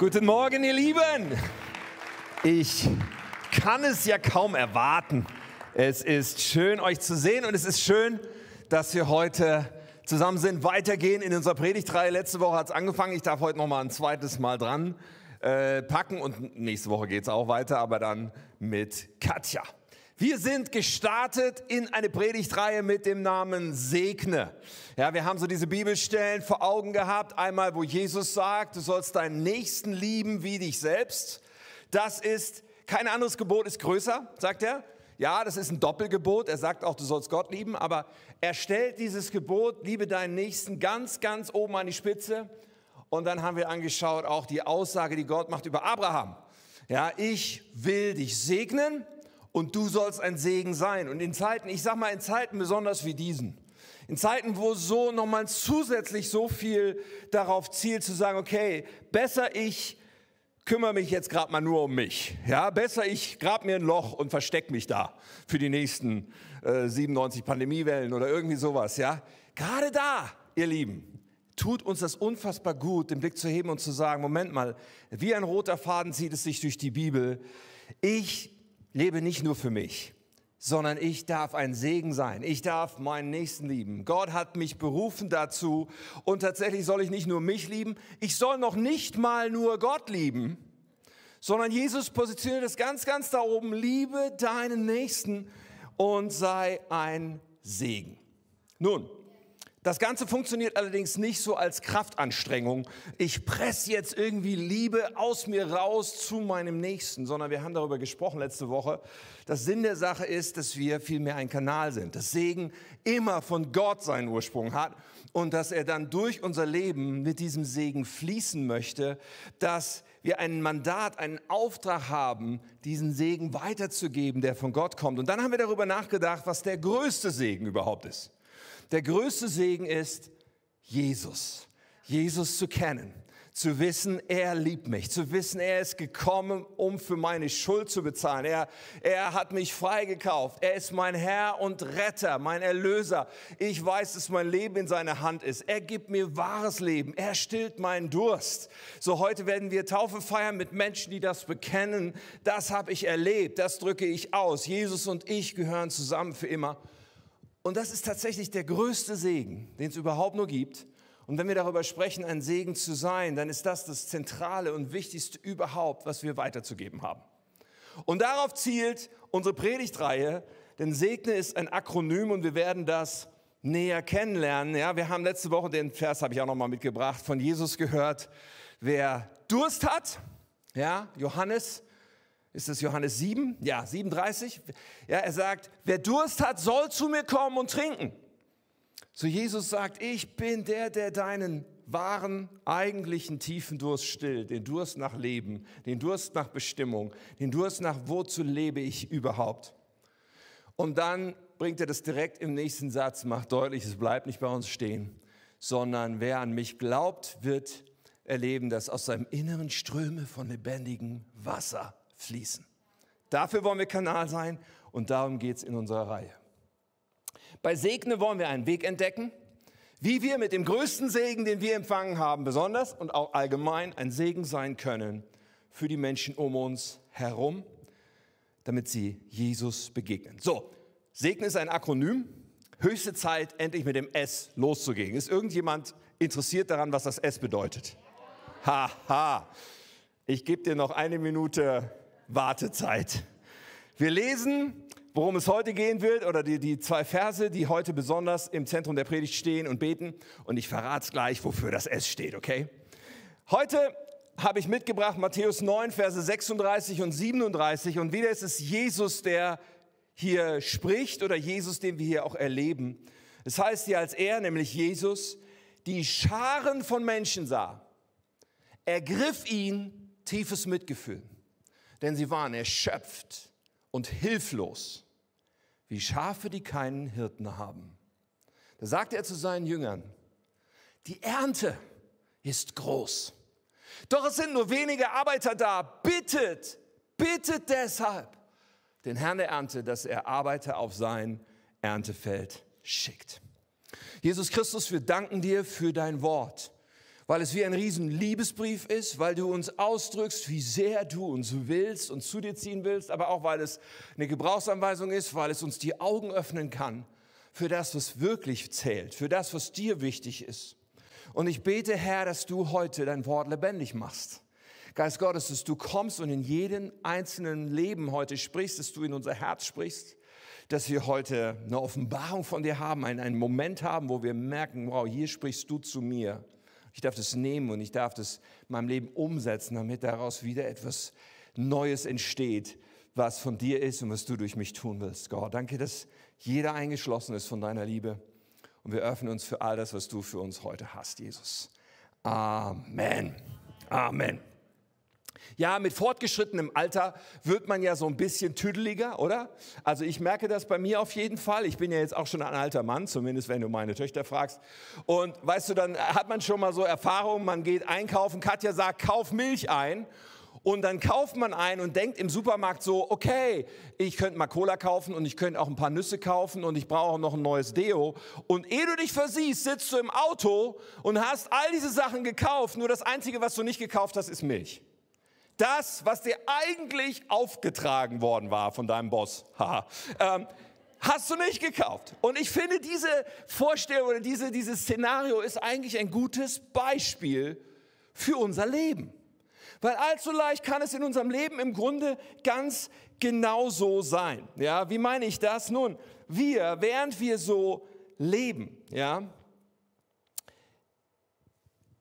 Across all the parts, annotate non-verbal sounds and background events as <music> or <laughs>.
Guten Morgen, ihr Lieben. Ich kann es ja kaum erwarten. Es ist schön, euch zu sehen und es ist schön, dass wir heute zusammen sind, weitergehen in unserer Predigtreihe. Letzte Woche hat es angefangen. Ich darf heute noch mal ein zweites Mal dran äh, packen und nächste Woche geht es auch weiter, aber dann mit Katja. Wir sind gestartet in eine Predigtreihe mit dem Namen Segne. Ja, wir haben so diese Bibelstellen vor Augen gehabt. Einmal, wo Jesus sagt, du sollst deinen Nächsten lieben wie dich selbst. Das ist, kein anderes Gebot ist größer, sagt er. Ja, das ist ein Doppelgebot. Er sagt auch, du sollst Gott lieben, aber er stellt dieses Gebot, liebe deinen Nächsten, ganz, ganz oben an die Spitze. Und dann haben wir angeschaut auch die Aussage, die Gott macht über Abraham. Ja, ich will dich segnen und du sollst ein Segen sein. Und in Zeiten, ich sag mal in Zeiten besonders wie diesen, in Zeiten, wo so nochmal zusätzlich so viel darauf zielt zu sagen, okay, besser ich kümmere mich jetzt gerade mal nur um mich. Ja, besser ich grab mir ein Loch und versteck mich da für die nächsten äh, 97 Pandemiewellen oder irgendwie sowas. Ja, gerade da, ihr Lieben, tut uns das unfassbar gut, den Blick zu heben und zu sagen, Moment mal, wie ein roter Faden zieht es sich durch die Bibel. Ich lebe nicht nur für mich, sondern ich darf ein Segen sein. Ich darf meinen Nächsten lieben. Gott hat mich berufen dazu und tatsächlich soll ich nicht nur mich lieben, ich soll noch nicht mal nur Gott lieben, sondern Jesus positioniert es ganz, ganz da oben. Liebe deinen Nächsten und sei ein Segen. Nun, das Ganze funktioniert allerdings nicht so als Kraftanstrengung. Ich presse jetzt irgendwie Liebe aus mir raus zu meinem Nächsten, sondern wir haben darüber gesprochen letzte Woche. Das Sinn der Sache ist, dass wir vielmehr ein Kanal sind, dass Segen immer von Gott seinen Ursprung hat und dass er dann durch unser Leben mit diesem Segen fließen möchte, dass wir ein Mandat, einen Auftrag haben, diesen Segen weiterzugeben, der von Gott kommt. Und dann haben wir darüber nachgedacht, was der größte Segen überhaupt ist. Der größte Segen ist, Jesus, Jesus zu kennen, zu wissen, er liebt mich, zu wissen, er ist gekommen, um für meine Schuld zu bezahlen. Er, er hat mich freigekauft. Er ist mein Herr und Retter, mein Erlöser. Ich weiß, dass mein Leben in seiner Hand ist. Er gibt mir wahres Leben. Er stillt meinen Durst. So heute werden wir Taufe feiern mit Menschen, die das bekennen. Das habe ich erlebt. Das drücke ich aus. Jesus und ich gehören zusammen für immer. Und das ist tatsächlich der größte Segen, den es überhaupt nur gibt. Und wenn wir darüber sprechen, ein Segen zu sein, dann ist das das Zentrale und Wichtigste überhaupt, was wir weiterzugeben haben. Und darauf zielt unsere Predigtreihe, denn Segne ist ein Akronym und wir werden das näher kennenlernen. Ja, wir haben letzte Woche den Vers habe ich auch noch mal mitgebracht von Jesus gehört, wer Durst hat, ja, Johannes ist es Johannes 7? Ja, 37. Ja, er sagt, wer Durst hat, soll zu mir kommen und trinken. So Jesus sagt, ich bin der, der deinen wahren, eigentlichen tiefen Durst stillt, den Durst nach Leben, den Durst nach Bestimmung, den Durst nach wozu lebe ich überhaupt. Und dann bringt er das direkt im nächsten Satz, macht deutlich, es bleibt nicht bei uns stehen, sondern wer an mich glaubt, wird erleben, dass aus seinem Inneren Ströme von lebendigem Wasser fließen. Dafür wollen wir Kanal sein und darum geht es in unserer Reihe. Bei Segne wollen wir einen Weg entdecken, wie wir mit dem größten Segen, den wir empfangen haben, besonders und auch allgemein ein Segen sein können für die Menschen um uns herum, damit sie Jesus begegnen. So, Segne ist ein Akronym. Höchste Zeit, endlich mit dem S loszugehen. Ist irgendjemand interessiert daran, was das S bedeutet? Haha. Ha. Ich gebe dir noch eine Minute Wartezeit. Wir lesen, worum es heute gehen wird, oder die, die zwei Verse, die heute besonders im Zentrum der Predigt stehen und beten. Und ich verrate es gleich, wofür das S steht, okay? Heute habe ich mitgebracht Matthäus 9, Verse 36 und 37. Und wieder ist es Jesus, der hier spricht oder Jesus, den wir hier auch erleben. Es heißt hier, als er, nämlich Jesus, die Scharen von Menschen sah, ergriff ihn tiefes Mitgefühl denn sie waren erschöpft und hilflos, wie Schafe, die keinen Hirten haben. Da sagte er zu seinen Jüngern, die Ernte ist groß, doch es sind nur wenige Arbeiter da. Bittet, bittet deshalb den Herrn der Ernte, dass er Arbeiter auf sein Erntefeld schickt. Jesus Christus, wir danken dir für dein Wort weil es wie ein riesen Liebesbrief ist, weil du uns ausdrückst, wie sehr du uns willst und zu dir ziehen willst, aber auch weil es eine Gebrauchsanweisung ist, weil es uns die Augen öffnen kann für das, was wirklich zählt, für das, was dir wichtig ist. Und ich bete, Herr, dass du heute dein Wort lebendig machst. Geist Gottes, dass du kommst und in jedem einzelnen Leben heute sprichst, dass du in unser Herz sprichst, dass wir heute eine Offenbarung von dir haben, einen, einen Moment haben, wo wir merken, wow, hier sprichst du zu mir. Ich darf das nehmen und ich darf das in meinem Leben umsetzen, damit daraus wieder etwas Neues entsteht, was von dir ist und was du durch mich tun willst. Gott, danke, dass jeder eingeschlossen ist von deiner Liebe. Und wir öffnen uns für all das, was du für uns heute hast, Jesus. Amen. Amen. Ja, mit fortgeschrittenem Alter wird man ja so ein bisschen tüdeliger, oder? Also ich merke das bei mir auf jeden Fall. Ich bin ja jetzt auch schon ein alter Mann, zumindest wenn du meine Töchter fragst. Und weißt du, dann hat man schon mal so Erfahrungen, man geht einkaufen, Katja sagt, kauf Milch ein. Und dann kauft man ein und denkt im Supermarkt so, okay, ich könnte mal Cola kaufen und ich könnte auch ein paar Nüsse kaufen und ich brauche auch noch ein neues Deo. Und ehe du dich versiehst, sitzt du im Auto und hast all diese Sachen gekauft. Nur das Einzige, was du nicht gekauft hast, ist Milch. Das, was dir eigentlich aufgetragen worden war von deinem Boss, ähm, hast du nicht gekauft. Und ich finde, diese Vorstellung oder diese, dieses Szenario ist eigentlich ein gutes Beispiel für unser Leben. Weil allzu leicht kann es in unserem Leben im Grunde ganz genauso sein. Ja, wie meine ich das? Nun, wir, während wir so leben, ja,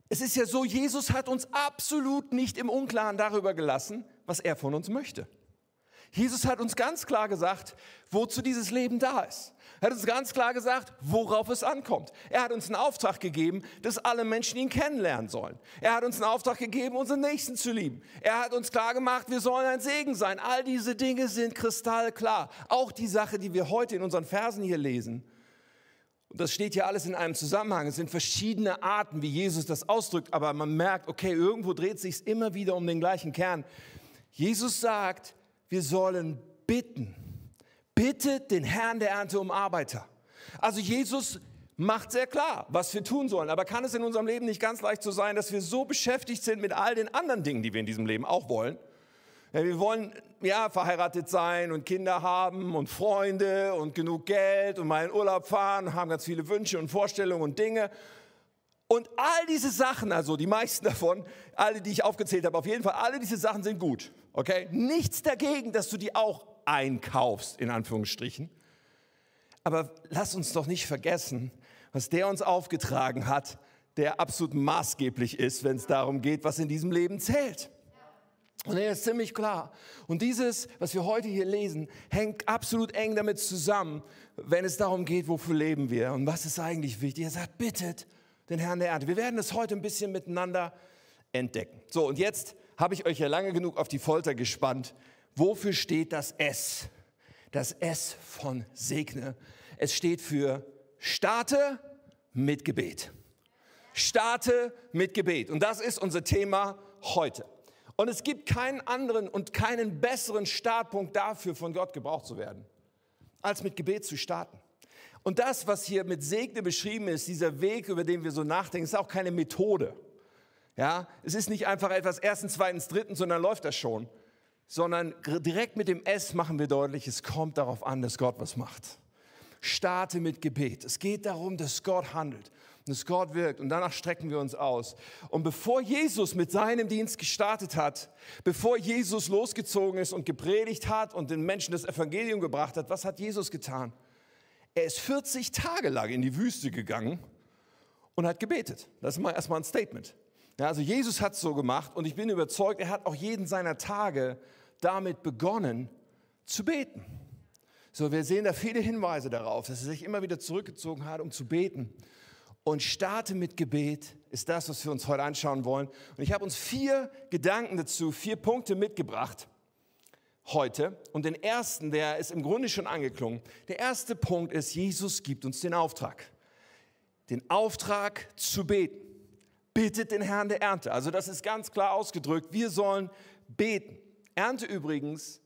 es ist ja so, Jesus hat uns absolut nicht im Unklaren darüber gelassen, was er von uns möchte. Jesus hat uns ganz klar gesagt, wozu dieses Leben da ist. Er hat uns ganz klar gesagt, worauf es ankommt. Er hat uns einen Auftrag gegeben, dass alle Menschen ihn kennenlernen sollen. Er hat uns einen Auftrag gegeben, unseren Nächsten zu lieben. Er hat uns klar gemacht, wir sollen ein Segen sein. All diese Dinge sind kristallklar. Auch die Sache, die wir heute in unseren Versen hier lesen. Und das steht ja alles in einem Zusammenhang. Es sind verschiedene Arten, wie Jesus das ausdrückt, aber man merkt, okay, irgendwo dreht sich immer wieder um den gleichen Kern. Jesus sagt, wir sollen bitten bittet den Herrn der Ernte um Arbeiter. Also Jesus macht sehr klar, was wir tun sollen. Aber kann es in unserem Leben nicht ganz leicht so sein, dass wir so beschäftigt sind mit all den anderen Dingen, die wir in diesem Leben auch wollen? Ja, wir wollen ja verheiratet sein und Kinder haben und Freunde und genug Geld und mal in Urlaub fahren haben ganz viele Wünsche und Vorstellungen und Dinge. Und all diese Sachen, also die meisten <laughs> davon, alle, die ich aufgezählt habe, auf jeden Fall, alle diese Sachen sind gut. Okay? Nichts dagegen, dass du die auch einkaufst, in Anführungsstrichen. Aber lass uns doch nicht vergessen, was der uns aufgetragen hat, der absolut maßgeblich ist, wenn es darum geht, was in diesem Leben zählt. Und er ist ziemlich klar. Und dieses, was wir heute hier lesen, hängt absolut eng damit zusammen, wenn es darum geht, wofür leben wir und was ist eigentlich wichtig. Er sagt, bittet den Herrn der Erde. Wir werden es heute ein bisschen miteinander entdecken. So, und jetzt habe ich euch ja lange genug auf die Folter gespannt Wofür steht das S? Das S von Segne. Es steht für starte mit Gebet. Starte mit Gebet. Und das ist unser Thema heute. Und es gibt keinen anderen und keinen besseren Startpunkt dafür, von Gott gebraucht zu werden, als mit Gebet zu starten. Und das, was hier mit Segne beschrieben ist, dieser Weg, über den wir so nachdenken, ist auch keine Methode. Ja, es ist nicht einfach etwas erstens, zweitens, drittens, sondern läuft das schon, sondern direkt mit dem S machen wir deutlich, es kommt darauf an, dass Gott was macht. Starte mit Gebet. Es geht darum, dass Gott handelt dass Gott wirkt und danach strecken wir uns aus. Und bevor Jesus mit seinem Dienst gestartet hat, bevor Jesus losgezogen ist und gepredigt hat und den Menschen das Evangelium gebracht hat, was hat Jesus getan? Er ist 40 Tage lang in die Wüste gegangen und hat gebetet. Das ist mal erstmal ein Statement. Ja, also Jesus hat es so gemacht und ich bin überzeugt, er hat auch jeden seiner Tage damit begonnen zu beten. So, wir sehen da viele Hinweise darauf, dass er sich immer wieder zurückgezogen hat, um zu beten. Und starte mit Gebet ist das, was wir uns heute anschauen wollen. Und ich habe uns vier Gedanken dazu, vier Punkte mitgebracht heute. Und den ersten, der ist im Grunde schon angeklungen. Der erste Punkt ist, Jesus gibt uns den Auftrag. Den Auftrag zu beten. Bittet den Herrn der Ernte. Also das ist ganz klar ausgedrückt. Wir sollen beten. Ernte übrigens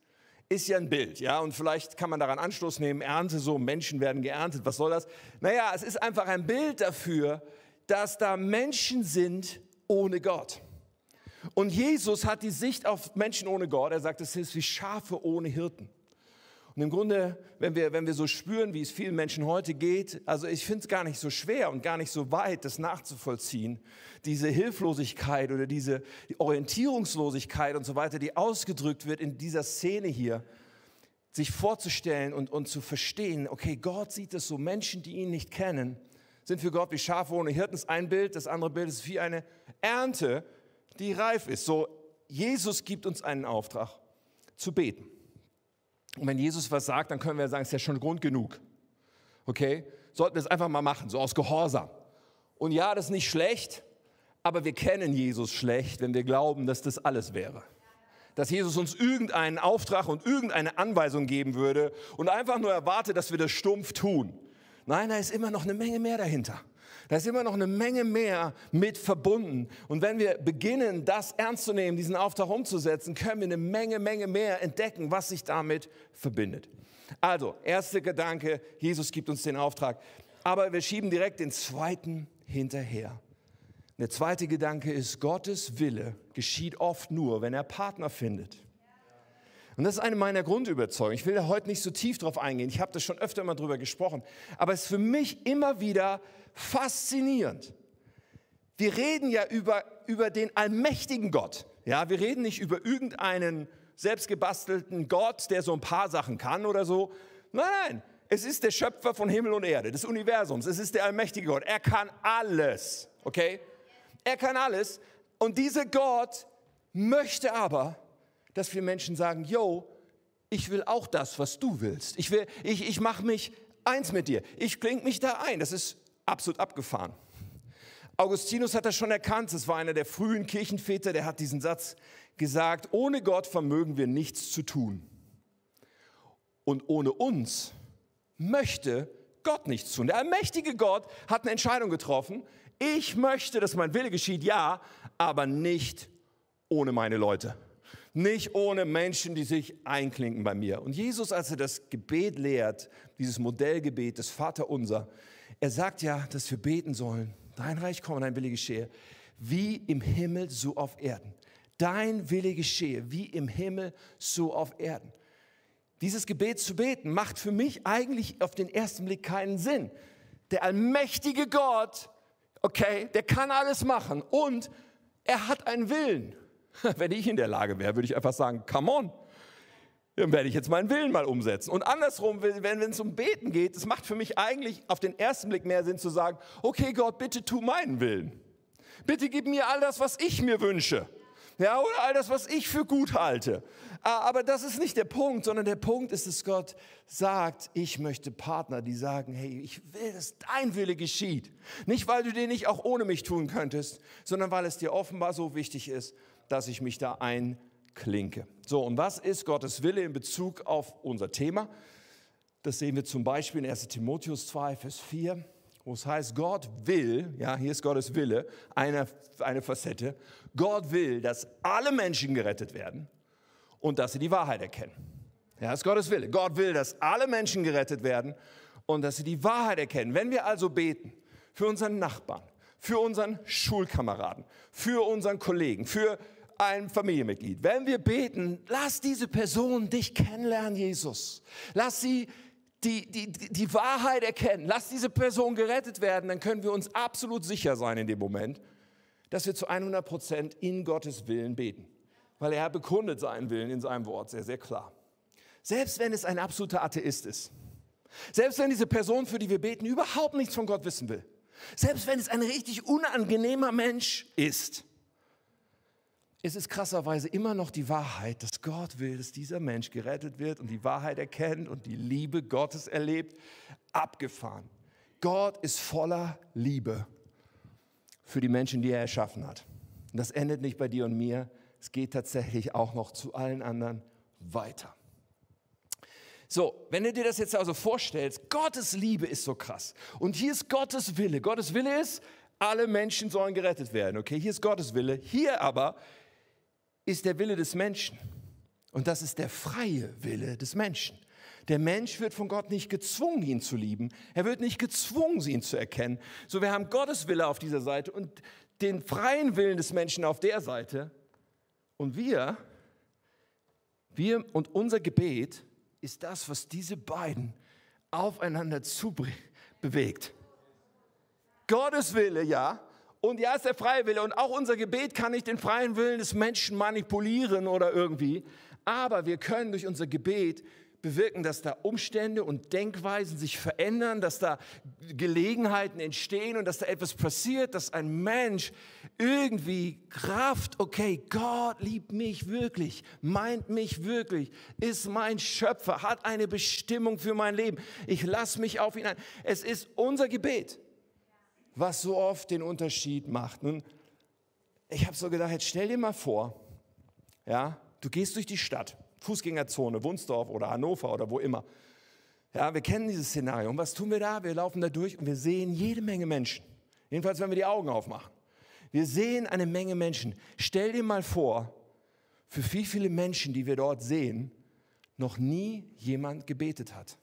ist ja ein Bild, ja, und vielleicht kann man daran Anschluss nehmen, Ernte so, Menschen werden geerntet, was soll das? Naja, es ist einfach ein Bild dafür, dass da Menschen sind ohne Gott. Und Jesus hat die Sicht auf Menschen ohne Gott. Er sagt, es ist wie Schafe ohne Hirten. Und im Grunde, wenn wir, wenn wir so spüren, wie es vielen Menschen heute geht, also ich finde es gar nicht so schwer und gar nicht so weit, das nachzuvollziehen, diese Hilflosigkeit oder diese Orientierungslosigkeit und so weiter, die ausgedrückt wird in dieser Szene hier, sich vorzustellen und, und zu verstehen, okay, Gott sieht es so, Menschen, die ihn nicht kennen, sind für Gott wie Schafe ohne Hirten, ist ein Bild, das andere Bild ist wie eine Ernte, die reif ist. So, Jesus gibt uns einen Auftrag, zu beten. Und wenn Jesus was sagt, dann können wir sagen, es ist ja schon Grund genug. Okay? Sollten wir es einfach mal machen, so aus Gehorsam. Und ja, das ist nicht schlecht, aber wir kennen Jesus schlecht, wenn wir glauben, dass das alles wäre. Dass Jesus uns irgendeinen Auftrag und irgendeine Anweisung geben würde und einfach nur erwartet, dass wir das stumpf tun. Nein, da ist immer noch eine Menge mehr dahinter. Da ist immer noch eine Menge mehr mit verbunden. Und wenn wir beginnen, das ernst zu nehmen, diesen Auftrag umzusetzen, können wir eine Menge, Menge mehr entdecken, was sich damit verbindet. Also, erster Gedanke, Jesus gibt uns den Auftrag. Aber wir schieben direkt den zweiten hinterher. Der zweite Gedanke ist, Gottes Wille geschieht oft nur, wenn er Partner findet. Und das ist eine meiner Grundüberzeugungen. Ich will da heute nicht so tief drauf eingehen. Ich habe das schon öfter mal drüber gesprochen. Aber es ist für mich immer wieder faszinierend. Wir reden ja über, über den allmächtigen Gott. Ja, wir reden nicht über irgendeinen selbstgebastelten Gott, der so ein paar Sachen kann oder so. Nein, nein. Es ist der Schöpfer von Himmel und Erde, des Universums. Es ist der allmächtige Gott. Er kann alles. Okay? Er kann alles. Und dieser Gott möchte aber, dass wir Menschen sagen, yo, ich will auch das, was du willst. Ich, will, ich, ich mache mich eins mit dir. Ich klinge mich da ein. Das ist absolut abgefahren. Augustinus hat das schon erkannt. Das war einer der frühen Kirchenväter, der hat diesen Satz gesagt, ohne Gott vermögen wir nichts zu tun. Und ohne uns möchte Gott nichts tun. Der allmächtige Gott hat eine Entscheidung getroffen. Ich möchte, dass mein Wille geschieht, ja, aber nicht ohne meine Leute nicht ohne Menschen, die sich einklinken bei mir. Und Jesus, als er das Gebet lehrt, dieses Modellgebet des Vaterunser, er sagt ja, dass wir beten sollen, dein Reich komme, dein Wille geschehe, wie im Himmel, so auf Erden. Dein Wille geschehe, wie im Himmel, so auf Erden. Dieses Gebet zu beten macht für mich eigentlich auf den ersten Blick keinen Sinn. Der allmächtige Gott, okay, der kann alles machen und er hat einen Willen. <laughs> Wenn ich in der Lage wäre, würde ich einfach sagen, come on, dann werde ich jetzt meinen Willen mal umsetzen. Und andersrum, wenn, es um Beten geht, es macht für mich eigentlich auf den ersten Blick mehr Sinn zu sagen, okay Gott, bitte tu meinen Willen. Bitte gib mir all das, was ich mir wünsche. Ja, oder all das, was ich für gut halte. Aber das ist nicht der Punkt, sondern der Punkt ist, dass Gott sagt, ich möchte Partner, die sagen, hey, ich will, dass dein Wille geschieht. Nicht, weil du den nicht auch ohne mich tun könntest, sondern weil es dir offenbar so wichtig ist dass ich mich da einklinke. So, und was ist Gottes Wille in Bezug auf unser Thema? Das sehen wir zum Beispiel in 1 Timotheus 2, Vers 4, wo es heißt, Gott will, ja, hier ist Gottes Wille, eine, eine Facette, Gott will, dass alle Menschen gerettet werden und dass sie die Wahrheit erkennen. Ja, das ist Gottes Wille. Gott will, dass alle Menschen gerettet werden und dass sie die Wahrheit erkennen. Wenn wir also beten für unseren Nachbarn, für unseren Schulkameraden, für unseren Kollegen, für ein Familienmitglied. Wenn wir beten, lass diese Person dich kennenlernen, Jesus. Lass sie die, die, die Wahrheit erkennen. Lass diese Person gerettet werden. Dann können wir uns absolut sicher sein in dem Moment, dass wir zu 100 Prozent in Gottes Willen beten. Weil er bekundet seinen Willen in seinem Wort sehr, sehr klar. Selbst wenn es ein absoluter Atheist ist. Selbst wenn diese Person, für die wir beten, überhaupt nichts von Gott wissen will. Selbst wenn es ein richtig unangenehmer Mensch ist, ist es krasserweise immer noch die Wahrheit, dass Gott will, dass dieser Mensch gerettet wird und die Wahrheit erkennt und die Liebe Gottes erlebt, abgefahren. Gott ist voller Liebe für die Menschen, die er erschaffen hat. Und das endet nicht bei dir und mir, es geht tatsächlich auch noch zu allen anderen weiter. So, wenn du dir das jetzt also vorstellst, Gottes Liebe ist so krass. Und hier ist Gottes Wille. Gottes Wille ist, alle Menschen sollen gerettet werden. Okay, hier ist Gottes Wille. Hier aber ist der Wille des Menschen. Und das ist der freie Wille des Menschen. Der Mensch wird von Gott nicht gezwungen, ihn zu lieben. Er wird nicht gezwungen, ihn zu erkennen. So, wir haben Gottes Wille auf dieser Seite und den freien Willen des Menschen auf der Seite und wir, wir und unser Gebet ist das, was diese beiden aufeinander zu bewegt. Gottes Wille, ja, und ja, ist der freie Wille. Und auch unser Gebet kann nicht den freien Willen des Menschen manipulieren oder irgendwie. Aber wir können durch unser Gebet bewirken, dass da Umstände und Denkweisen sich verändern, dass da Gelegenheiten entstehen und dass da etwas passiert, dass ein Mensch irgendwie Kraft, okay, Gott liebt mich wirklich, meint mich wirklich, ist mein Schöpfer, hat eine Bestimmung für mein Leben. Ich lasse mich auf ihn ein. Es ist unser Gebet was so oft den Unterschied macht. Nun, ich habe so gedacht, jetzt stell dir mal vor, ja, du gehst durch die Stadt, Fußgängerzone, Wunsdorf oder Hannover oder wo immer. Ja, wir kennen dieses Szenario. Und was tun wir da? Wir laufen da durch und wir sehen jede Menge Menschen. Jedenfalls, wenn wir die Augen aufmachen. Wir sehen eine Menge Menschen. Stell dir mal vor, für wie viele Menschen, die wir dort sehen, noch nie jemand gebetet hat.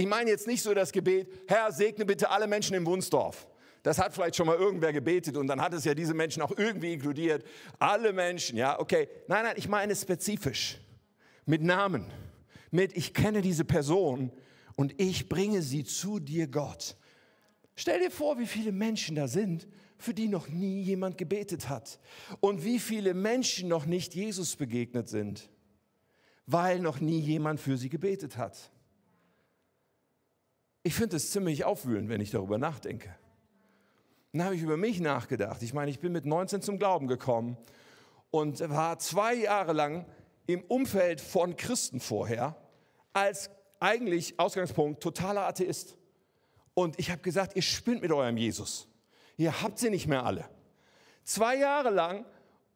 Ich meine jetzt nicht so das Gebet, Herr, segne bitte alle Menschen im Wunsdorf. Das hat vielleicht schon mal irgendwer gebetet und dann hat es ja diese Menschen auch irgendwie inkludiert. Alle Menschen, ja, okay. Nein, nein, ich meine spezifisch. Mit Namen. Mit, ich kenne diese Person und ich bringe sie zu dir, Gott. Stell dir vor, wie viele Menschen da sind, für die noch nie jemand gebetet hat. Und wie viele Menschen noch nicht Jesus begegnet sind, weil noch nie jemand für sie gebetet hat. Ich finde es ziemlich aufwühlend, wenn ich darüber nachdenke. Dann habe ich über mich nachgedacht. Ich meine, ich bin mit 19 zum Glauben gekommen und war zwei Jahre lang im Umfeld von Christen vorher als eigentlich Ausgangspunkt totaler Atheist. Und ich habe gesagt, ihr spinnt mit eurem Jesus. Ihr habt sie nicht mehr alle. Zwei Jahre lang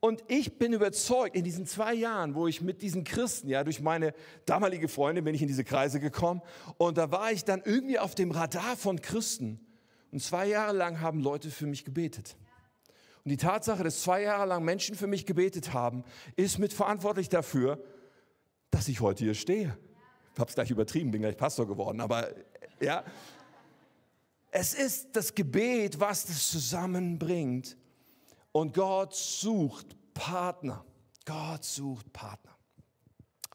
und ich bin überzeugt, in diesen zwei Jahren, wo ich mit diesen Christen, ja, durch meine damalige Freundin bin ich in diese Kreise gekommen und da war ich dann irgendwie auf dem Radar von Christen. Und zwei Jahre lang haben Leute für mich gebetet. Und die Tatsache, dass zwei Jahre lang Menschen für mich gebetet haben, ist mitverantwortlich dafür, dass ich heute hier stehe. Ich habe es gleich übertrieben, bin gleich Pastor geworden, aber ja. Es ist das Gebet, was das zusammenbringt. Und Gott sucht Partner. Gott sucht Partner.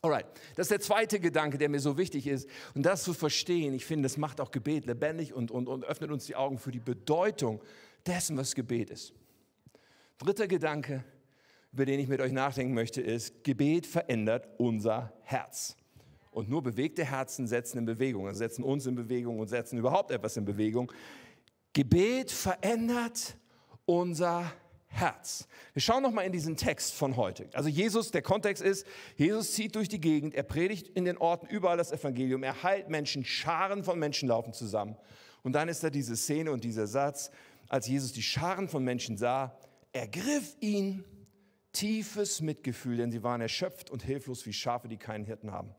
Alright, das ist der zweite Gedanke, der mir so wichtig ist. Und das zu verstehen, ich finde, das macht auch Gebet lebendig und, und, und öffnet uns die Augen für die Bedeutung dessen, was Gebet ist. Dritter Gedanke, über den ich mit euch nachdenken möchte, ist, Gebet verändert unser Herz. Und nur bewegte Herzen setzen in Bewegung, also setzen uns in Bewegung und setzen überhaupt etwas in Bewegung. Gebet verändert unser Herz. Herz. Wir schauen noch mal in diesen Text von heute. Also Jesus, der Kontext ist, Jesus zieht durch die Gegend, er predigt in den Orten überall das Evangelium, er heilt Menschen, Scharen von Menschen laufen zusammen. Und dann ist da diese Szene und dieser Satz, als Jesus die Scharen von Menschen sah, ergriff ihn tiefes Mitgefühl, denn sie waren erschöpft und hilflos wie Schafe, die keinen Hirten haben.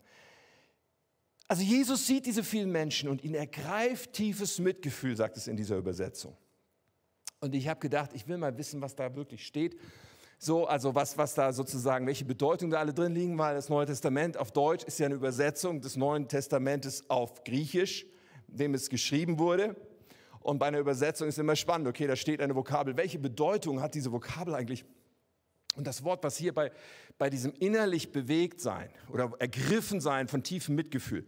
Also Jesus sieht diese vielen Menschen und ihn ergreift tiefes Mitgefühl, sagt es in dieser Übersetzung. Und ich habe gedacht, ich will mal wissen, was da wirklich steht. So, also was, was da sozusagen, welche Bedeutung da alle drin liegen, weil das Neue Testament auf Deutsch ist ja eine Übersetzung des Neuen Testamentes auf Griechisch, dem es geschrieben wurde. Und bei einer Übersetzung ist immer spannend, okay, da steht eine Vokabel. Welche Bedeutung hat diese Vokabel eigentlich? Und das Wort, was hier bei, bei diesem innerlich bewegt sein oder ergriffen sein von tiefem Mitgefühl,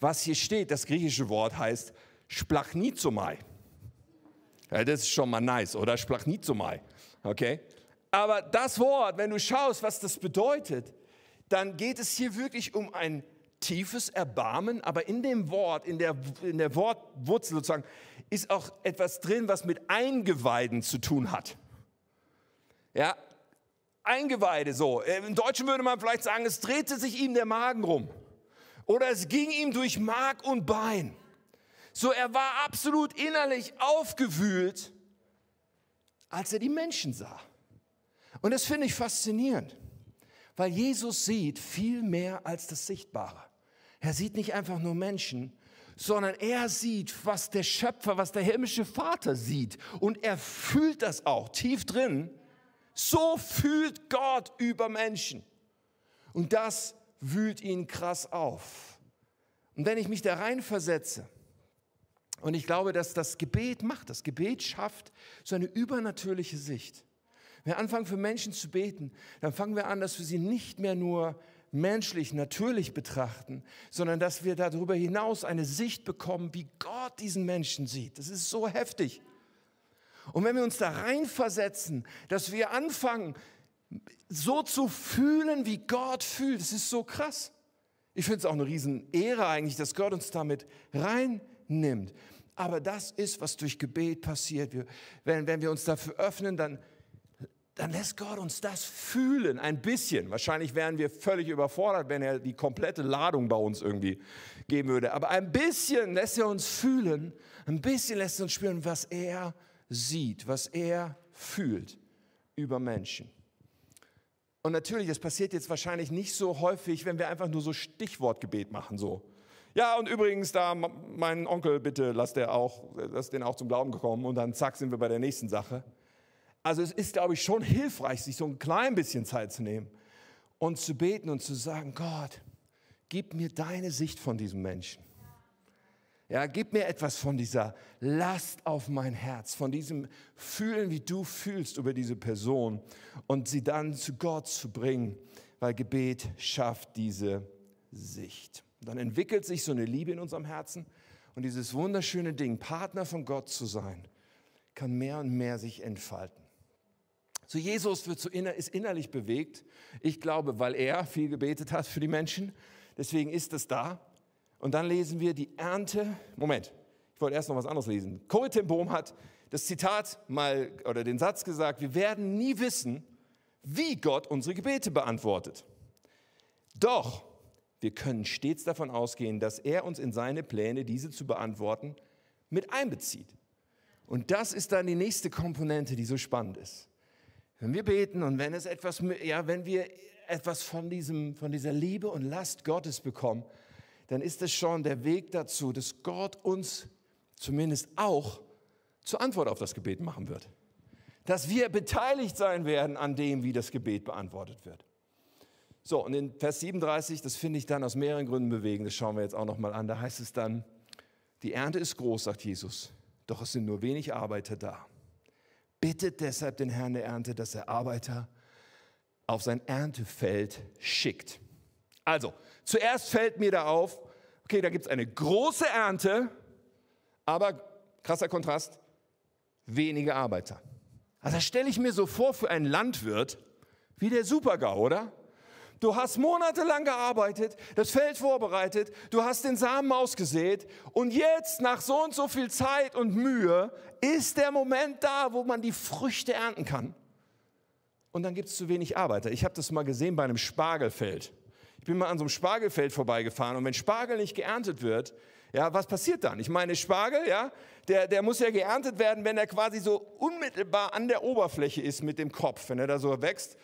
was hier steht, das griechische Wort heißt Splachnizomai. Ja, das ist schon mal nice, oder? Splachnizomai. Okay? Aber das Wort, wenn du schaust, was das bedeutet, dann geht es hier wirklich um ein tiefes Erbarmen, aber in dem Wort, in der, in der Wortwurzel sozusagen, ist auch etwas drin, was mit Eingeweiden zu tun hat. Ja, Eingeweide so. Im Deutschen würde man vielleicht sagen, es drehte sich ihm der Magen rum. Oder es ging ihm durch Mark und Bein. So, er war absolut innerlich aufgewühlt, als er die Menschen sah. Und das finde ich faszinierend, weil Jesus sieht viel mehr als das Sichtbare. Er sieht nicht einfach nur Menschen, sondern er sieht, was der Schöpfer, was der himmlische Vater sieht. Und er fühlt das auch tief drin. So fühlt Gott über Menschen. Und das wühlt ihn krass auf. Und wenn ich mich da rein versetze, Und ich glaube, dass das Gebet macht, das Gebet schafft so eine übernatürliche Sicht. Wenn wir anfangen für Menschen zu beten, dann fangen wir an, dass wir sie nicht mehr nur menschlich, natürlich betrachten, sondern dass wir darüber hinaus eine Sicht bekommen, wie Gott diesen Menschen sieht. Das ist so heftig. Und wenn wir uns da reinversetzen, dass wir anfangen, so zu fühlen, wie Gott fühlt, das ist so krass. Ich finde es auch eine Riesenehre eigentlich, dass Gott uns damit reinnimmt. Aber das ist, was durch Gebet passiert. Wir, wenn, wenn wir uns dafür öffnen, dann, dann lässt Gott uns das fühlen, ein bisschen. Wahrscheinlich wären wir völlig überfordert, wenn er die komplette Ladung bei uns irgendwie geben würde. Aber ein bisschen lässt er uns fühlen, ein bisschen lässt er uns spüren, was er sieht, was er fühlt über Menschen. Und natürlich, das passiert jetzt wahrscheinlich nicht so häufig, wenn wir einfach nur so Stichwortgebet machen, so. Ja, und übrigens, da mein Onkel, bitte lass, der auch, lass den auch zum Glauben kommen und dann zack, sind wir bei der nächsten Sache. Also es ist, glaube ich, schon hilfreich, sich so ein klein bisschen Zeit zu nehmen und zu beten und zu sagen, Gott, gib mir deine Sicht von diesem Menschen. Ja, gib mir etwas von dieser Last auf mein Herz, von diesem Fühlen, wie du fühlst über diese Person und sie dann zu Gott zu bringen, weil Gebet schafft diese Sicht. Dann entwickelt sich so eine Liebe in unserem Herzen und dieses wunderschöne Ding, Partner von Gott zu sein, kann mehr und mehr sich entfalten. So Jesus wird so inner, ist innerlich bewegt. Ich glaube, weil er viel gebetet hat für die Menschen. Deswegen ist es da. Und dann lesen wir die Ernte. Moment, ich wollte erst noch was anderes lesen. Ten Boom hat das Zitat mal oder den Satz gesagt, wir werden nie wissen, wie Gott unsere Gebete beantwortet. Doch wir können stets davon ausgehen, dass er uns in seine Pläne, diese zu beantworten, mit einbezieht. Und das ist dann die nächste Komponente, die so spannend ist. Wenn wir beten und wenn es etwas, ja, wenn wir etwas von diesem, von dieser Liebe und Last Gottes bekommen, dann ist es schon der Weg dazu, dass Gott uns zumindest auch zur Antwort auf das Gebet machen wird. Dass wir beteiligt sein werden an dem, wie das Gebet beantwortet wird. So, und in Vers 37, das finde ich dann aus mehreren Gründen bewegend, das schauen wir jetzt auch nochmal an, da heißt es dann, die Ernte ist groß, sagt Jesus, doch es sind nur wenig Arbeiter da. Bittet deshalb den Herrn der Ernte, dass er Arbeiter auf sein Erntefeld schickt. Also, zuerst fällt mir da auf, okay, da gibt es eine große Ernte, aber krasser Kontrast, wenige Arbeiter. Also das stelle ich mir so vor für einen Landwirt wie der Supergau, oder? Du hast monatelang gearbeitet, das Feld vorbereitet, du hast den Samen ausgesät und jetzt nach so und so viel Zeit und Mühe ist der Moment da, wo man die Früchte ernten kann. Und dann gibt es zu wenig Arbeiter. Ich habe das mal gesehen bei einem Spargelfeld. Ich bin mal an so einem Spargelfeld vorbeigefahren und wenn Spargel nicht geerntet wird, ja, was passiert dann? Ich meine, Spargel, ja, der, der muss ja geerntet werden, wenn er quasi so unmittelbar an der Oberfläche ist mit dem Kopf, wenn er da so wächst.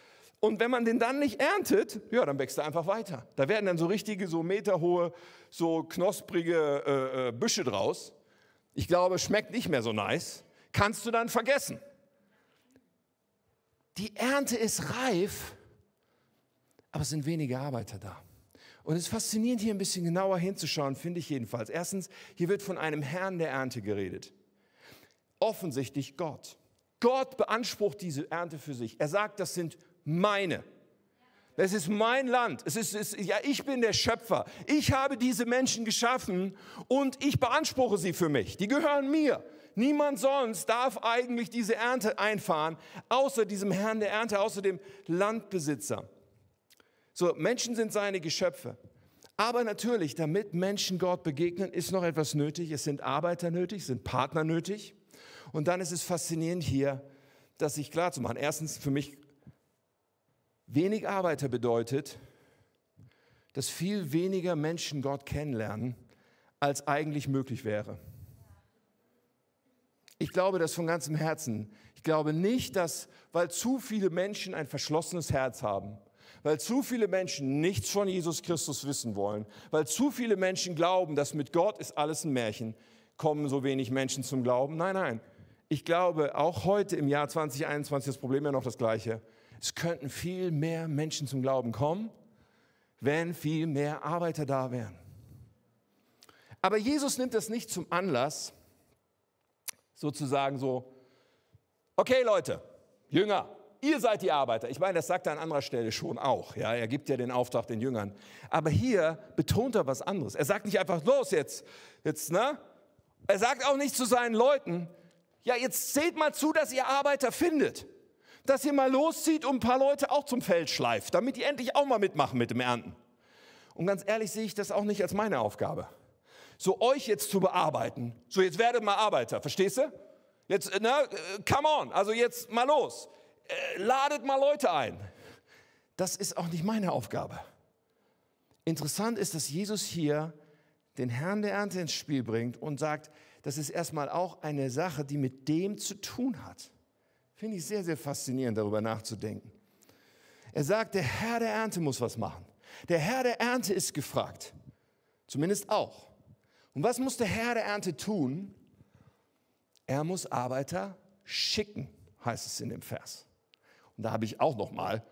Und wenn man den dann nicht erntet, ja, dann wächst er einfach weiter. Da werden dann so richtige, so meterhohe, so knusprige äh, äh, Büsche draus. Ich glaube, schmeckt nicht mehr so nice. Kannst du dann vergessen. Die Ernte ist reif, aber es sind wenige Arbeiter da. Und es ist faszinierend, hier ein bisschen genauer hinzuschauen, finde ich jedenfalls. Erstens, hier wird von einem Herrn der Ernte geredet. Offensichtlich Gott. Gott beansprucht diese Ernte für sich. Er sagt, das sind meine. Das ist mein Land. Es ist, es, ja, ich bin der Schöpfer. Ich habe diese Menschen geschaffen und ich beanspruche sie für mich. Die gehören mir. Niemand sonst darf eigentlich diese Ernte einfahren, außer diesem Herrn der Ernte, außer dem Landbesitzer. So, Menschen sind seine Geschöpfe. Aber natürlich, damit Menschen Gott begegnen, ist noch etwas nötig. Es sind Arbeiter nötig, es sind Partner nötig. Und dann ist es faszinierend hier, das sich klar zu machen. Erstens, für mich, wenig Arbeiter bedeutet, dass viel weniger Menschen Gott kennenlernen, als eigentlich möglich wäre. Ich glaube das von ganzem Herzen. Ich glaube nicht, dass, weil zu viele Menschen ein verschlossenes Herz haben, weil zu viele Menschen nichts von Jesus Christus wissen wollen, weil zu viele Menschen glauben, dass mit Gott ist alles ein Märchen, kommen so wenig Menschen zum Glauben. Nein, nein. Ich glaube, auch heute im Jahr 2021 das Problem ja noch das gleiche. Es könnten viel mehr Menschen zum Glauben kommen, wenn viel mehr Arbeiter da wären. Aber Jesus nimmt das nicht zum Anlass, sozusagen so, okay Leute, Jünger, ihr seid die Arbeiter. Ich meine, das sagt er an anderer Stelle schon auch. Ja, er gibt ja den Auftrag den Jüngern. Aber hier betont er was anderes. Er sagt nicht einfach, los jetzt, jetzt, ne? Er sagt auch nicht zu seinen Leuten, ja, jetzt seht mal zu, dass ihr Arbeiter findet. Dass ihr mal loszieht und ein paar Leute auch zum Feld schleift, damit die endlich auch mal mitmachen mit dem Ernten. Und ganz ehrlich sehe ich das auch nicht als meine Aufgabe. So euch jetzt zu bearbeiten. So jetzt werdet mal Arbeiter, verstehst du? Jetzt, ne, come on, also jetzt mal los. Äh, ladet mal Leute ein. Das ist auch nicht meine Aufgabe. Interessant ist, dass Jesus hier den Herrn der Ernte ins Spiel bringt und sagt, das ist erstmal auch eine Sache, die mit dem zu tun hat. Finde ich sehr, sehr faszinierend, darüber nachzudenken. Er sagt, der Herr der Ernte muss was machen. Der Herr der Ernte ist gefragt. Zumindest auch. Und was muss der Herr der Ernte tun? Er muss Arbeiter schicken, heißt es in dem Vers. Und da habe ich auch noch mal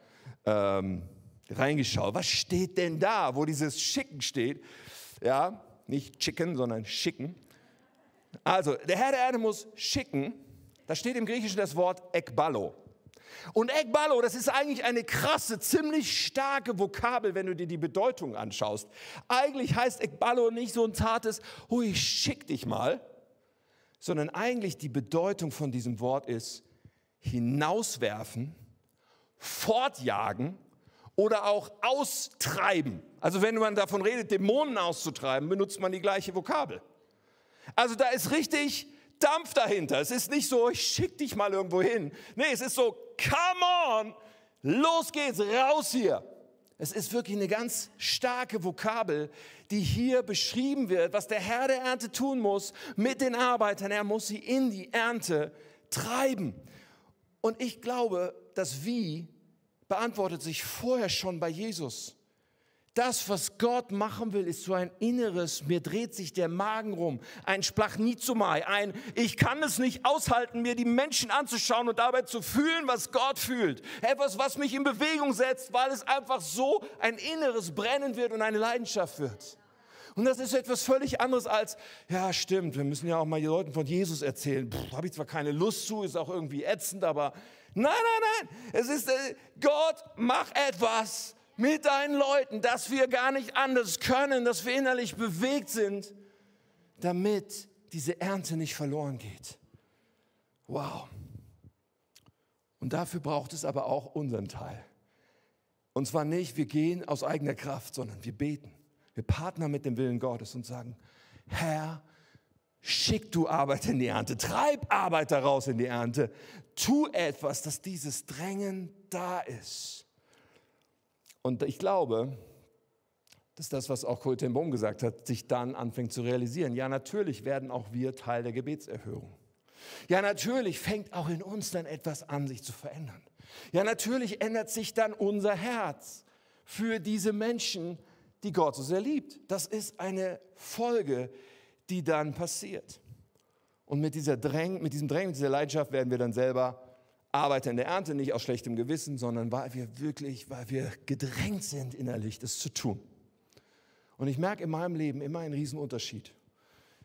ähm, reingeschaut. Was steht denn da, wo dieses Schicken steht? Ja, nicht Chicken, sondern Schicken. Also, der Herr der Erde muss schicken. Da steht im Griechischen das Wort Ekballo. Und Ekballo, das ist eigentlich eine krasse, ziemlich starke Vokabel, wenn du dir die Bedeutung anschaust. Eigentlich heißt Ekballo nicht so ein zartes, ich schick dich mal, sondern eigentlich die Bedeutung von diesem Wort ist hinauswerfen, fortjagen oder auch austreiben. Also wenn man davon redet, Dämonen auszutreiben, benutzt man die gleiche Vokabel. Also da ist richtig Dampf dahinter. Es ist nicht so, ich schick dich mal irgendwo hin. Nee, es ist so, come on, los geht's, raus hier. Es ist wirklich eine ganz starke Vokabel, die hier beschrieben wird, was der Herr der Ernte tun muss mit den Arbeitern. Er muss sie in die Ernte treiben. Und ich glaube, das Wie beantwortet sich vorher schon bei Jesus. Das, was Gott machen will, ist so ein inneres, mir dreht sich der Magen rum, ein Splachnizomai, ein Ich kann es nicht aushalten, mir die Menschen anzuschauen und dabei zu fühlen, was Gott fühlt. Etwas, was mich in Bewegung setzt, weil es einfach so ein inneres Brennen wird und eine Leidenschaft wird. Und das ist etwas völlig anderes als, ja stimmt, wir müssen ja auch mal den Leuten von Jesus erzählen. Habe ich zwar keine Lust zu, ist auch irgendwie ätzend, aber nein, nein, nein. Es ist, äh, Gott, mach etwas mit deinen Leuten, dass wir gar nicht anders können, dass wir innerlich bewegt sind, damit diese Ernte nicht verloren geht. Wow. Und dafür braucht es aber auch unseren Teil. Und zwar nicht, wir gehen aus eigener Kraft, sondern wir beten. Wir partnern mit dem Willen Gottes und sagen, Herr, schick du Arbeit in die Ernte, treib Arbeiter raus in die Ernte, tu etwas, dass dieses Drängen da ist. Und ich glaube, dass das, was auch ten Boom gesagt hat, sich dann anfängt zu realisieren. Ja, natürlich werden auch wir Teil der Gebetserhörung. Ja, natürlich fängt auch in uns dann etwas an, sich zu verändern. Ja, natürlich ändert sich dann unser Herz für diese Menschen, die Gott so sehr liebt. Das ist eine Folge, die dann passiert. Und mit, dieser Dräng, mit diesem Drängen, mit dieser Leidenschaft werden wir dann selber Arbeiter in der Ernte, nicht aus schlechtem Gewissen, sondern weil wir wirklich, weil wir gedrängt sind innerlich, das zu tun. Und ich merke in meinem Leben immer einen Riesenunterschied.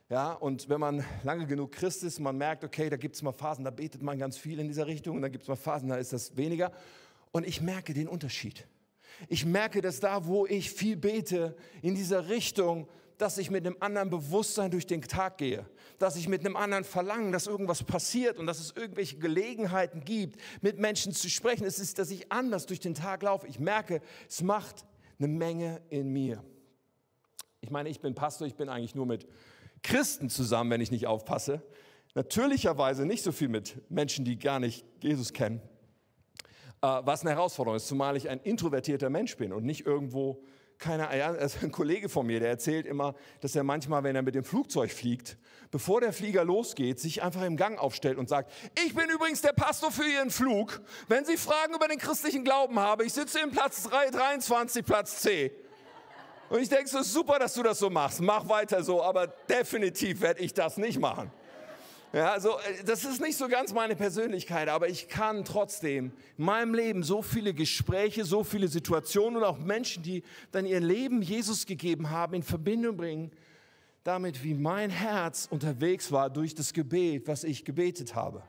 Ja, und wenn man lange genug Christ ist, man merkt, okay, da gibt es mal Phasen, da betet man ganz viel in dieser Richtung und dann gibt es mal Phasen, da ist das weniger. Und ich merke den Unterschied. Ich merke, dass da, wo ich viel bete, in dieser Richtung, dass ich mit einem anderen Bewusstsein durch den Tag gehe, dass ich mit einem anderen Verlangen, dass irgendwas passiert und dass es irgendwelche Gelegenheiten gibt, mit Menschen zu sprechen. Es ist, dass ich anders durch den Tag laufe. Ich merke, es macht eine Menge in mir. Ich meine, ich bin Pastor, ich bin eigentlich nur mit Christen zusammen, wenn ich nicht aufpasse. Natürlicherweise nicht so viel mit Menschen, die gar nicht Jesus kennen. Äh, was eine Herausforderung ist, zumal ich ein introvertierter Mensch bin und nicht irgendwo keine Ahnung, also ein Kollege von mir, der erzählt immer, dass er manchmal, wenn er mit dem Flugzeug fliegt, bevor der Flieger losgeht, sich einfach im Gang aufstellt und sagt, ich bin übrigens der Pastor für Ihren Flug. Wenn Sie Fragen über den christlichen Glauben haben, ich sitze im Platz 23, Platz C. Und ich denke, es ist super, dass du das so machst. Mach weiter so, aber definitiv werde ich das nicht machen. Ja, also das ist nicht so ganz meine Persönlichkeit, aber ich kann trotzdem in meinem Leben so viele Gespräche, so viele Situationen und auch Menschen, die dann ihr Leben Jesus gegeben haben, in Verbindung bringen, damit, wie mein Herz unterwegs war durch das Gebet, was ich gebetet habe.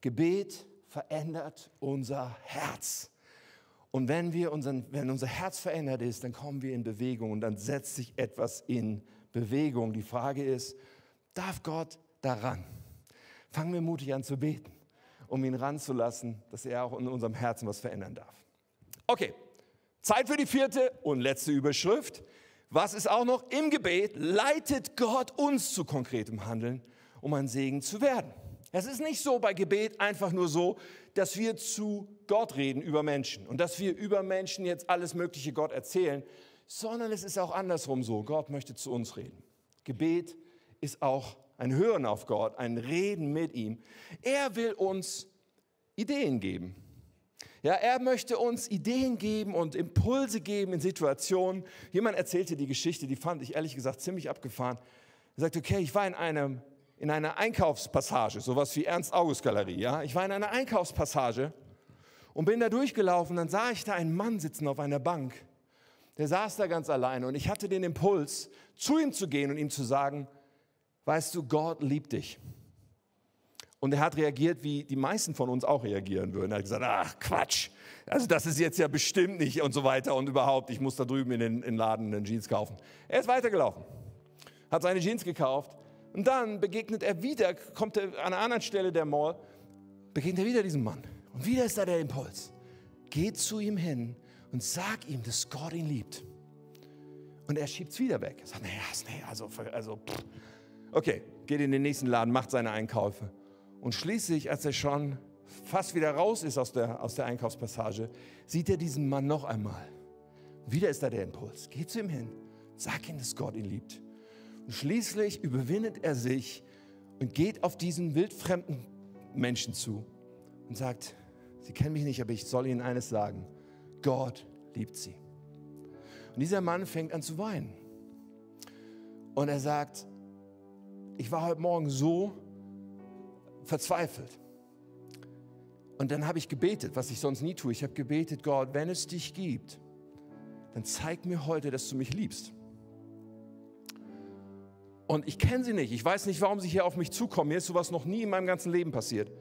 Gebet verändert unser Herz. Und wenn, wir unseren, wenn unser Herz verändert ist, dann kommen wir in Bewegung und dann setzt sich etwas in Bewegung. Die Frage ist, darf Gott daran? Fangen wir mutig an zu beten, um ihn ranzulassen, dass er auch in unserem Herzen was verändern darf. Okay, Zeit für die vierte und letzte Überschrift. Was ist auch noch im Gebet? Leitet Gott uns zu konkretem Handeln, um ein Segen zu werden. Es ist nicht so bei Gebet einfach nur so, dass wir zu Gott reden über Menschen und dass wir über Menschen jetzt alles Mögliche Gott erzählen, sondern es ist auch andersrum so. Gott möchte zu uns reden. Gebet ist auch ein Hören auf Gott, ein Reden mit ihm. Er will uns Ideen geben. Ja, er möchte uns Ideen geben und Impulse geben in Situationen. Jemand erzählte die Geschichte, die fand ich ehrlich gesagt ziemlich abgefahren. Er sagte, okay, ich war in einem in einer Einkaufspassage, sowas wie Ernst-August-Galerie. Ja? Ich war in einer Einkaufspassage und bin da durchgelaufen. Dann sah ich da einen Mann sitzen auf einer Bank. Der saß da ganz alleine und ich hatte den Impuls, zu ihm zu gehen und ihm zu sagen, weißt du, Gott liebt dich. Und er hat reagiert, wie die meisten von uns auch reagieren würden. Er hat gesagt, ach Quatsch, also das ist jetzt ja bestimmt nicht und so weiter und überhaupt, ich muss da drüben in den, in den Laden einen Jeans kaufen. Er ist weitergelaufen, hat seine Jeans gekauft und dann begegnet er wieder, kommt er an einer anderen Stelle der Mall, begegnet er wieder diesem Mann. Und wieder ist da der Impuls. Geht zu ihm hin und sag ihm, dass Gott ihn liebt. Und er schiebt es wieder weg. Er sagt, naja, nee, also, also pff. Okay, geht in den nächsten Laden, macht seine Einkäufe. Und schließlich, als er schon fast wieder raus ist aus der, aus der Einkaufspassage, sieht er diesen Mann noch einmal. Wieder ist da der Impuls. Geht zu ihm hin, sag ihm, dass Gott ihn liebt. Und schließlich überwindet er sich und geht auf diesen wildfremden Menschen zu und sagt, Sie kennen mich nicht, aber ich soll Ihnen eines sagen. Gott liebt Sie. Und dieser Mann fängt an zu weinen. Und er sagt, ich war heute Morgen so verzweifelt. Und dann habe ich gebetet, was ich sonst nie tue. Ich habe gebetet, Gott, wenn es dich gibt, dann zeig mir heute, dass du mich liebst. Und ich kenne sie nicht. Ich weiß nicht, warum sie hier auf mich zukommen. Mir ist sowas noch nie in meinem ganzen Leben passiert.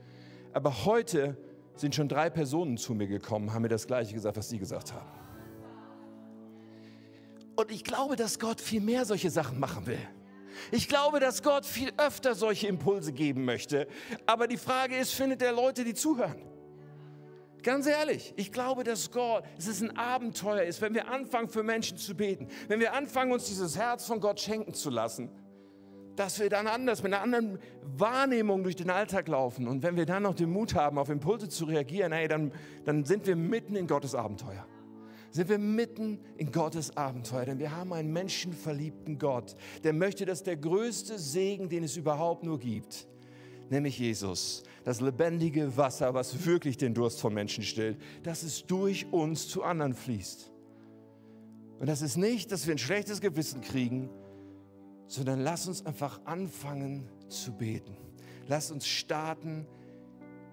Aber heute sind schon drei Personen zu mir gekommen, haben mir das Gleiche gesagt, was sie gesagt haben. Und ich glaube, dass Gott viel mehr solche Sachen machen will. Ich glaube, dass Gott viel öfter solche Impulse geben möchte. Aber die Frage ist, findet er Leute, die zuhören? Ganz ehrlich, ich glaube, dass Gott, es ist ein Abenteuer ist, wenn wir anfangen, für Menschen zu beten, wenn wir anfangen, uns dieses Herz von Gott schenken zu lassen dass wir dann anders, mit einer anderen Wahrnehmung durch den Alltag laufen. Und wenn wir dann noch den Mut haben, auf Impulse zu reagieren, hey, dann, dann sind wir mitten in Gottes Abenteuer. Sind wir mitten in Gottes Abenteuer, denn wir haben einen menschenverliebten Gott, der möchte, dass der größte Segen, den es überhaupt nur gibt, nämlich Jesus, das lebendige Wasser, was wirklich den Durst von Menschen stillt, dass es durch uns zu anderen fließt. Und das ist nicht, dass wir ein schlechtes Gewissen kriegen, sondern lass uns einfach anfangen zu beten. Lass uns starten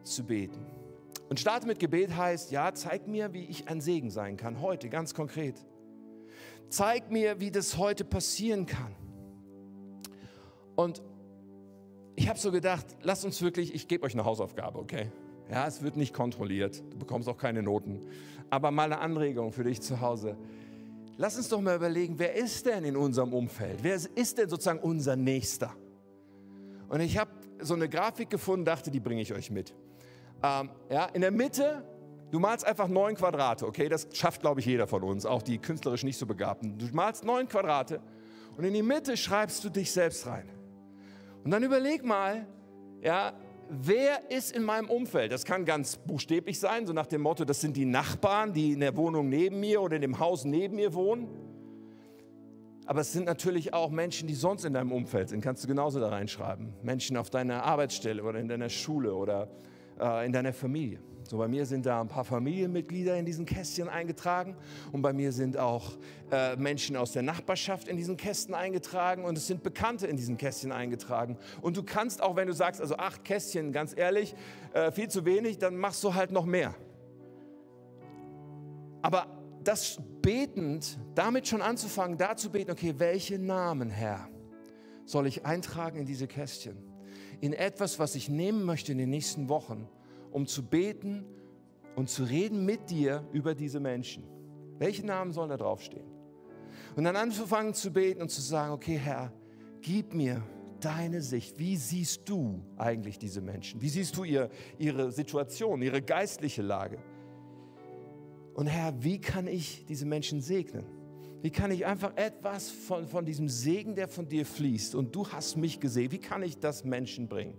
zu beten. Und starten mit Gebet heißt, ja, zeig mir, wie ich ein Segen sein kann, heute ganz konkret. Zeig mir, wie das heute passieren kann. Und ich habe so gedacht, lass uns wirklich, ich gebe euch eine Hausaufgabe, okay? Ja, es wird nicht kontrolliert, du bekommst auch keine Noten, aber mal eine Anregung für dich zu Hause. Lass uns doch mal überlegen, wer ist denn in unserem Umfeld? Wer ist denn sozusagen unser Nächster? Und ich habe so eine Grafik gefunden, dachte, die bringe ich euch mit. Ähm, ja, in der Mitte, du malst einfach neun Quadrate, okay? Das schafft, glaube ich, jeder von uns, auch die künstlerisch nicht so Begabten. Du malst neun Quadrate und in die Mitte schreibst du dich selbst rein. Und dann überleg mal, ja, wer ist in meinem Umfeld? Das kann ganz buchstäblich sein, so nach dem Motto, das sind die Nachbarn, die in der Wohnung neben mir oder in dem Haus neben mir wohnen. Aber es sind natürlich auch Menschen, die sonst in deinem Umfeld sind, kannst du genauso da reinschreiben. Menschen auf deiner Arbeitsstelle oder in deiner Schule oder in deiner Familie. So bei mir sind da ein paar Familienmitglieder in diesen Kästchen eingetragen und bei mir sind auch äh, Menschen aus der Nachbarschaft in diesen Kästen eingetragen und es sind Bekannte in diesen Kästchen eingetragen. Und du kannst auch, wenn du sagst, also acht Kästchen, ganz ehrlich, äh, viel zu wenig, dann machst du halt noch mehr. Aber das betend, damit schon anzufangen, da zu beten, okay, welche Namen, Herr, soll ich eintragen in diese Kästchen? In etwas, was ich nehmen möchte in den nächsten Wochen, um zu beten und zu reden mit dir über diese Menschen. Welche Namen sollen da draufstehen? Und dann anzufangen zu beten und zu sagen, okay Herr, gib mir deine Sicht. Wie siehst du eigentlich diese Menschen? Wie siehst du ihr, ihre Situation, ihre geistliche Lage? Und Herr, wie kann ich diese Menschen segnen? Wie kann ich einfach etwas von, von diesem Segen, der von dir fließt, und du hast mich gesehen, wie kann ich das Menschen bringen?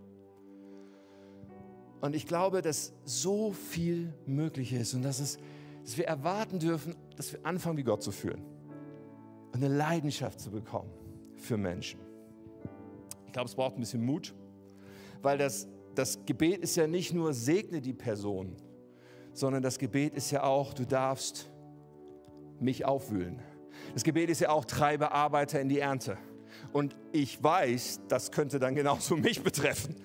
Und ich glaube, dass so viel möglich ist und dass, es, dass wir erwarten dürfen, dass wir anfangen, wie Gott zu fühlen und eine Leidenschaft zu bekommen für Menschen. Ich glaube, es braucht ein bisschen Mut, weil das, das Gebet ist ja nicht nur segne die Person, sondern das Gebet ist ja auch, du darfst mich aufwühlen. Das Gebet ist ja auch, treibe Arbeiter in die Ernte. Und ich weiß, das könnte dann genauso <laughs> mich betreffen.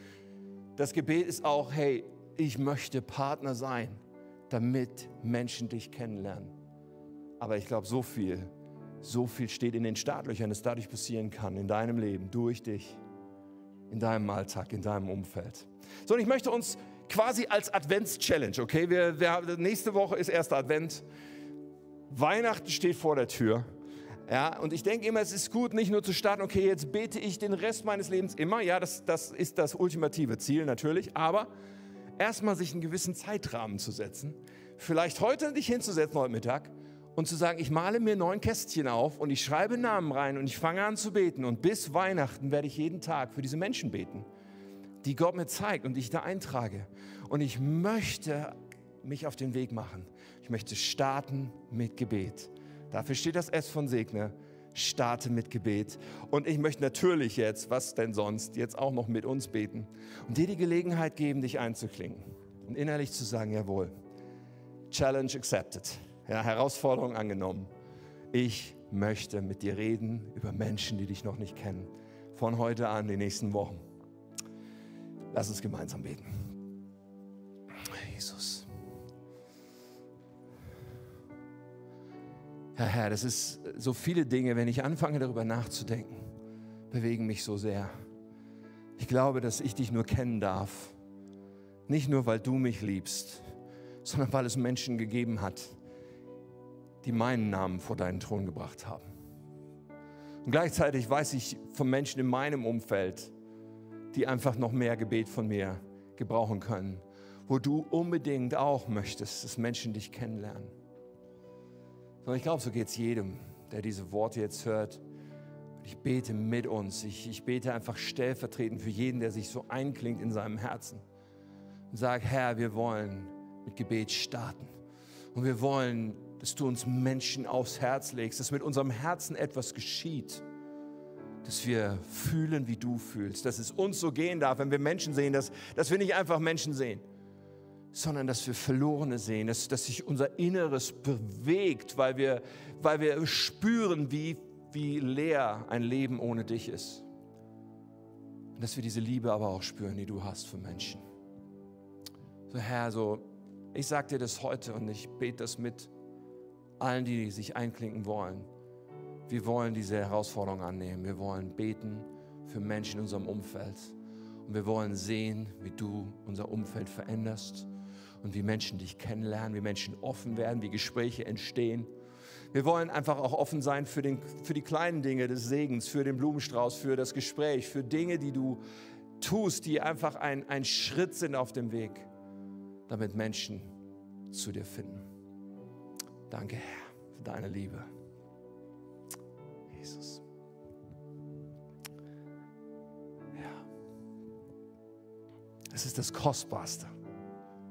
Das Gebet ist auch, hey, ich möchte Partner sein, damit Menschen dich kennenlernen. Aber ich glaube, so viel, so viel steht in den Startlöchern, dass dadurch passieren kann, in deinem Leben, durch dich, in deinem Alltag, in deinem Umfeld. So, und ich möchte uns quasi als Advents-Challenge, okay? Wir, wir, nächste Woche ist erster Advent. Weihnachten steht vor der Tür. Ja, und ich denke immer, es ist gut, nicht nur zu starten, okay, jetzt bete ich den Rest meines Lebens immer. Ja, das, das ist das ultimative Ziel natürlich. Aber erstmal sich einen gewissen Zeitrahmen zu setzen. Vielleicht heute dich hinzusetzen, heute Mittag, und zu sagen, ich male mir neun Kästchen auf und ich schreibe Namen rein und ich fange an zu beten. Und bis Weihnachten werde ich jeden Tag für diese Menschen beten die Gott mir zeigt und die ich da eintrage. Und ich möchte mich auf den Weg machen. Ich möchte starten mit Gebet. Dafür steht das S von Segne. Starte mit Gebet. Und ich möchte natürlich jetzt, was denn sonst, jetzt auch noch mit uns beten und dir die Gelegenheit geben, dich einzuklingen und innerlich zu sagen, jawohl, Challenge accepted. Ja, Herausforderung angenommen. Ich möchte mit dir reden über Menschen, die dich noch nicht kennen. Von heute an, die nächsten Wochen. Lass uns gemeinsam beten. Jesus. Herr, Herr, das ist so viele Dinge, wenn ich anfange darüber nachzudenken, bewegen mich so sehr. Ich glaube, dass ich dich nur kennen darf. Nicht nur, weil du mich liebst, sondern weil es Menschen gegeben hat, die meinen Namen vor deinen Thron gebracht haben. Und gleichzeitig weiß ich von Menschen in meinem Umfeld, die einfach noch mehr Gebet von mir gebrauchen können, wo du unbedingt auch möchtest, dass Menschen dich kennenlernen. Und ich glaube, so geht es jedem, der diese Worte jetzt hört. ich bete mit uns. Ich, ich bete einfach stellvertretend für jeden, der sich so einklingt in seinem Herzen. Und sage, Herr, wir wollen mit Gebet starten. Und wir wollen, dass du uns Menschen aufs Herz legst, dass mit unserem Herzen etwas geschieht dass wir fühlen, wie du fühlst, dass es uns so gehen darf, wenn wir Menschen sehen, dass, dass wir nicht einfach Menschen sehen, sondern dass wir Verlorene sehen, dass, dass sich unser Inneres bewegt, weil wir, weil wir spüren, wie, wie leer ein Leben ohne dich ist. Und dass wir diese Liebe aber auch spüren, die du hast für Menschen. So Herr, so, ich sage dir das heute und ich bete das mit allen, die sich einklinken wollen wir wollen diese Herausforderung annehmen. Wir wollen beten für Menschen in unserem Umfeld. Und wir wollen sehen, wie du unser Umfeld veränderst und wie Menschen dich kennenlernen, wie Menschen offen werden, wie Gespräche entstehen. Wir wollen einfach auch offen sein für, den, für die kleinen Dinge des Segens, für den Blumenstrauß, für das Gespräch, für Dinge, die du tust, die einfach ein, ein Schritt sind auf dem Weg, damit Menschen zu dir finden. Danke, Herr, für deine Liebe. Jesus. Ja. Es ist das Kostbarste,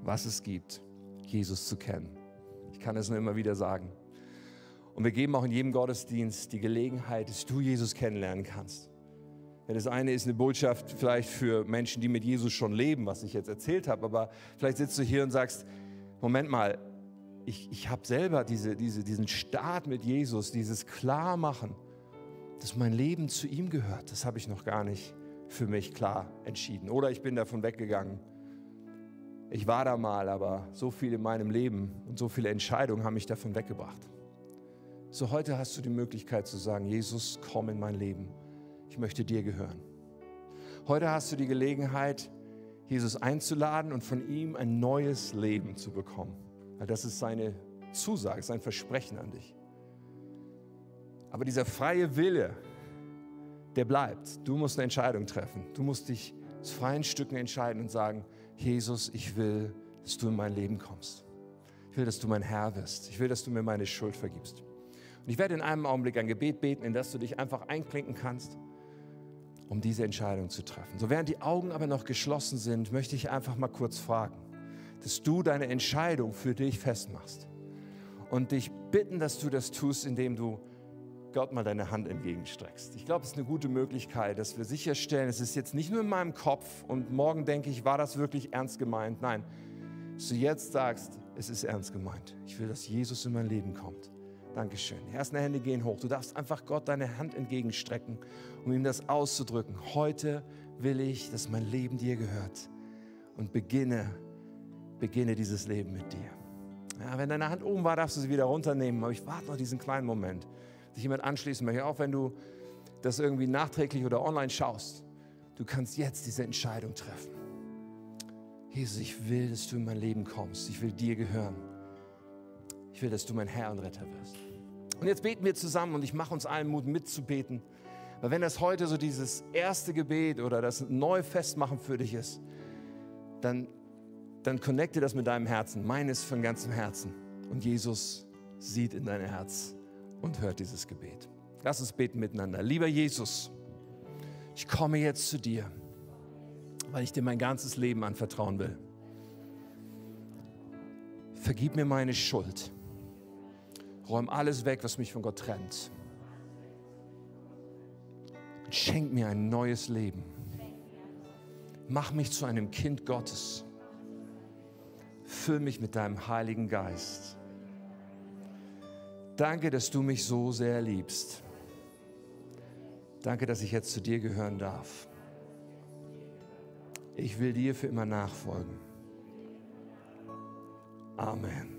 was es gibt, Jesus zu kennen. Ich kann es nur immer wieder sagen. Und wir geben auch in jedem Gottesdienst die Gelegenheit, dass du Jesus kennenlernen kannst. Ja, das eine ist eine Botschaft vielleicht für Menschen, die mit Jesus schon leben, was ich jetzt erzählt habe, aber vielleicht sitzt du hier und sagst, Moment mal, ich, ich habe selber diese, diese, diesen Start mit Jesus, dieses Klarmachen dass mein Leben zu ihm gehört, das habe ich noch gar nicht für mich klar entschieden. Oder ich bin davon weggegangen. Ich war da mal, aber so viel in meinem Leben und so viele Entscheidungen haben mich davon weggebracht. So heute hast du die Möglichkeit zu sagen, Jesus, komm in mein Leben. Ich möchte dir gehören. Heute hast du die Gelegenheit, Jesus einzuladen und von ihm ein neues Leben zu bekommen. Das ist seine Zusage, sein Versprechen an dich. Aber dieser freie Wille, der bleibt. Du musst eine Entscheidung treffen. Du musst dich aus freien Stücken entscheiden und sagen, Jesus, ich will, dass du in mein Leben kommst. Ich will, dass du mein Herr wirst. Ich will, dass du mir meine Schuld vergibst. Und ich werde in einem Augenblick ein Gebet beten, in das du dich einfach einklinken kannst, um diese Entscheidung zu treffen. So während die Augen aber noch geschlossen sind, möchte ich einfach mal kurz fragen, dass du deine Entscheidung für dich festmachst und dich bitten, dass du das tust, indem du Gott mal deine Hand entgegenstreckst. Ich glaube, es ist eine gute Möglichkeit, dass wir sicherstellen, es ist jetzt nicht nur in meinem Kopf und morgen denke ich, war das wirklich ernst gemeint? Nein, dass du jetzt sagst, es ist ernst gemeint. Ich will, dass Jesus in mein Leben kommt. Dankeschön. Die ersten Hände gehen hoch. Du darfst einfach Gott deine Hand entgegenstrecken, um ihm das auszudrücken. Heute will ich, dass mein Leben dir gehört und beginne, beginne dieses Leben mit dir. Ja, wenn deine Hand oben war, darfst du sie wieder runternehmen. Aber ich warte noch diesen kleinen Moment sich jemand anschließen möchte, auch wenn du das irgendwie nachträglich oder online schaust, du kannst jetzt diese Entscheidung treffen. Jesus, ich will, dass du in mein Leben kommst. Ich will dir gehören. Ich will, dass du mein Herr und Retter wirst. Und jetzt beten wir zusammen und ich mache uns allen Mut mitzubeten. Weil wenn das heute so dieses erste Gebet oder das neue Festmachen für dich ist, dann, dann connecte das mit deinem Herzen. Meines von ganzem Herzen. Und Jesus sieht in dein Herz und hört dieses Gebet. Lass uns beten miteinander. Lieber Jesus, ich komme jetzt zu dir, weil ich dir mein ganzes Leben anvertrauen will. Vergib mir meine Schuld. Räum alles weg, was mich von Gott trennt. Und schenk mir ein neues Leben. Mach mich zu einem Kind Gottes. Füll mich mit deinem Heiligen Geist. Danke, dass du mich so sehr liebst. Danke, dass ich jetzt zu dir gehören darf. Ich will dir für immer nachfolgen. Amen.